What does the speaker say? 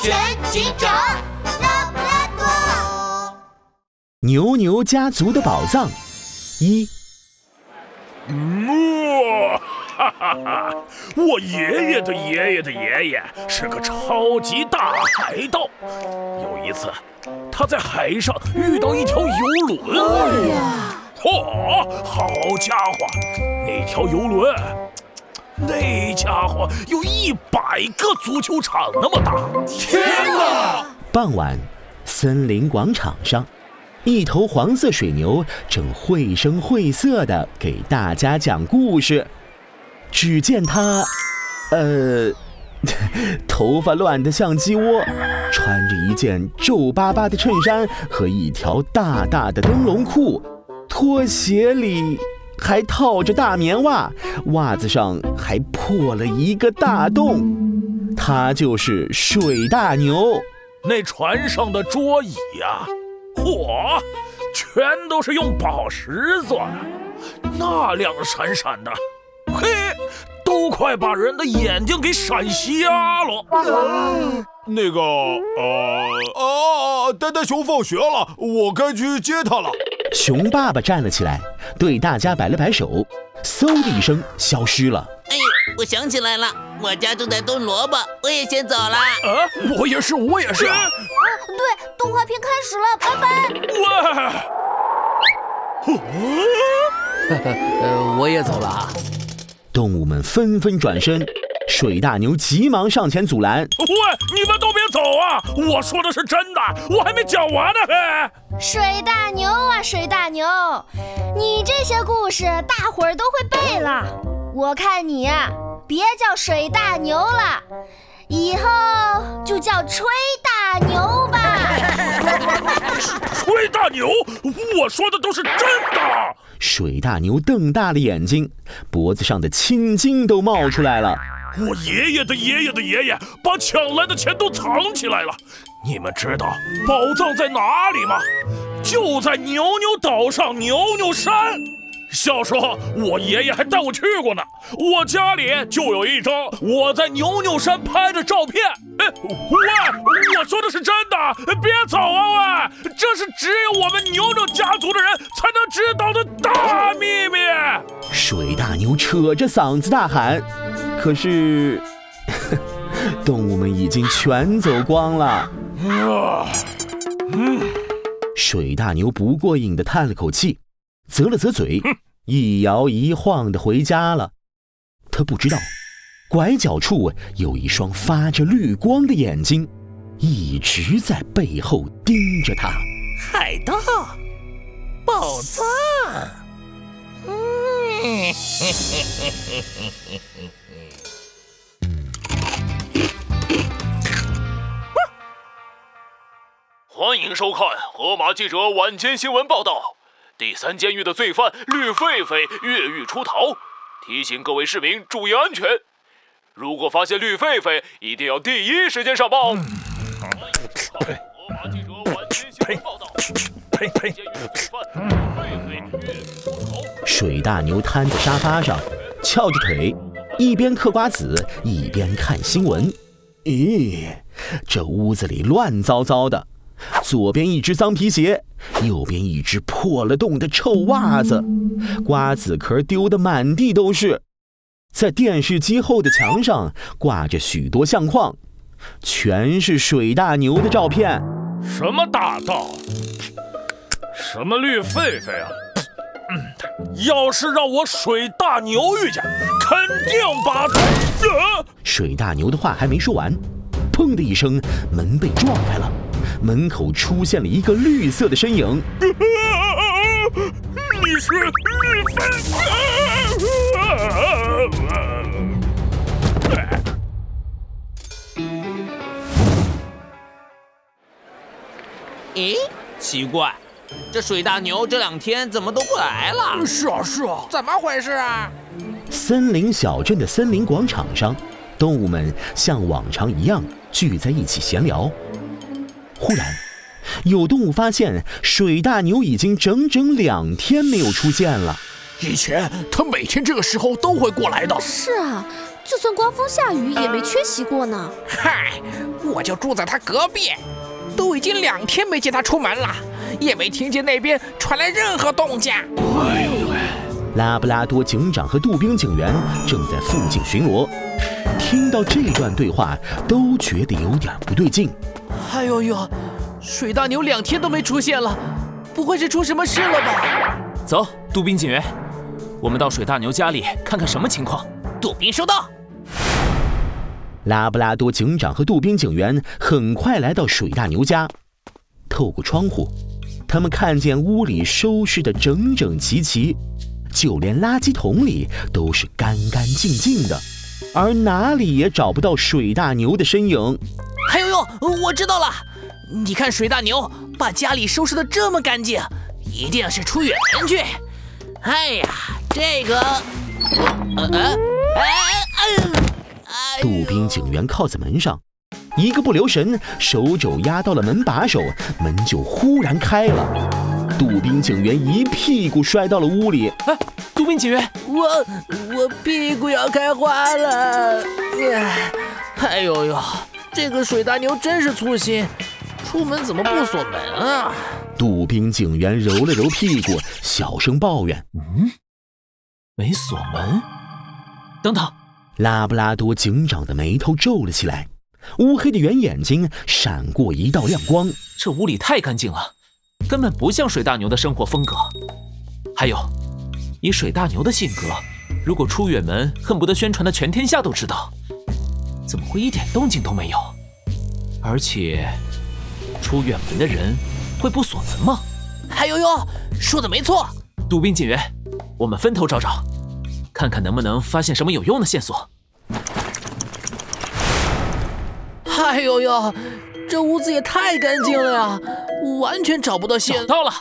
全警长，拉布拉多。牛牛家族的宝藏一。哇，哈哈哈！我爷爷的爷爷的爷爷是个超级大海盗。有一次，他在海上遇到一条游轮。哎呀！嚯，好家伙，那条游轮，那家伙有一百个足球场那么大！天哪！傍晚，森林广场上。一头黄色水牛正绘声绘色的给大家讲故事。只见它，呃，头发乱得像鸡窝，穿着一件皱巴巴的衬衫和一条大大的灯笼裤，拖鞋里还套着大棉袜，袜子上还破了一个大洞。他就是水大牛。那船上的桌椅呀。嚯，全都是用宝石做的，那亮闪闪的，嘿，都快把人的眼睛给闪瞎了。那个，呃，啊，呆呆熊放学了，我该去接他了。熊爸爸站了起来，对大家摆了摆手，嗖的一声消失了。哎，我想起来了，我家正在炖萝卜，我也先走了。啊，我也是，我也是。啊对，动画片开始了，拜拜。哇！哈 哈呃，我也走了啊。动物们纷纷转身，水大牛急忙上前阻拦。喂，你们都别走啊！我说的是真的，我还没讲完呢。嘿，水大牛啊，水大牛，你这些故事大伙儿都会背了。我看你呀，别叫水大牛了，以后就叫吹大牛吧。吹大牛，我说的都是真的。水大牛瞪大了眼睛，脖子上的青筋都冒出来了。我爷爷的爷爷的爷爷把抢来的钱都藏起来了。你们知道宝藏在哪里吗？就在牛牛岛上牛牛山。小时候，我爷爷还带我去过呢。我家里就有一张我在牛牛山拍的照片。哎，喂，我说的是真的，别走啊！喂，这是只有我们牛牛家族的人才能知道的大秘密。水大牛扯着嗓子大喊，可是动物们已经全走光了。水大牛不过瘾的叹了口气。啧了啧嘴，一摇一晃的回家了。他不知道，拐角处有一双发着绿光的眼睛，一直在背后盯着他。海盗，宝藏。嗯，欢迎收看《河马记者晚间新闻报道》。第三监狱的罪犯绿狒狒越狱出逃，提醒各位市民注意安全。如果发现绿狒狒，一定要第一时间上报。欢迎收看《河马记者晚间新闻报道》。水大牛瘫在沙发上，翘着腿，一边嗑瓜子一边看新闻。咦，这屋子里乱糟糟的。左边一只脏皮鞋，右边一只破了洞的臭袜子，瓜子壳丢得满地都是。在电视机后的墙上挂着许多相框，全是水大牛的照片。什么大盗？什么绿狒狒啊？要是让我水大牛遇见，肯定把他……水大牛的话还没说完，砰的一声，门被撞开了。门口出现了一个绿色的身影。你是绿狒狒？咦，奇怪，这水大牛这两天怎么都不来了？是啊，是啊，怎么回事啊？森林小镇的森林广场上，动物们像往常一样聚在一起闲聊。忽然，有动物发现水大牛已经整整两天没有出现了。以前它每天这个时候都会过来的。是啊，就算刮风下雨也没缺席过呢。嗨，我就住在它隔壁，都已经两天没见他出门了，也没听见那边传来任何动静。哎呦喂！拉布拉多警长和杜宾警员正在附近巡逻，听到这段对话都觉得有点不对劲。哎呦呦，水大牛两天都没出现了，不会是出什么事了吧？走，杜宾警员，我们到水大牛家里看看什么情况。杜宾收到。拉布拉多警长和杜宾警员很快来到水大牛家，透过窗户，他们看见屋里收拾得整整齐齐，就连垃圾桶里都是干干净净的，而哪里也找不到水大牛的身影。还有哟，我知道了，你看水大牛把家里收拾得这么干净，一定是出远门去。哎呀，这个，呃呃，哎哎。杜宾警员靠在门上，一个不留神，手肘压到了门把手，门就忽然开了。杜宾警员一屁股摔到了屋里。哎，杜宾警员，我我屁股要开花了！哎呦呦，这个水大牛真是粗心，出门怎么不锁门啊？杜宾警员揉了揉屁股，小声抱怨：“嗯，没锁门。等等。”拉布拉多警长的眉头皱了起来，乌黑的圆眼睛闪过一道亮光。这屋里太干净了，根本不像水大牛的生活风格。还有，以水大牛的性格，如果出远门，恨不得宣传的全天下都知道。怎么会一点动静都没有？而且，出远门的人会不锁门吗？还有呦，说的没错。杜宾警员，我们分头找找。看看能不能发现什么有用的线索。哎呦呦，这屋子也太干净了呀，完全找不到线。找到了，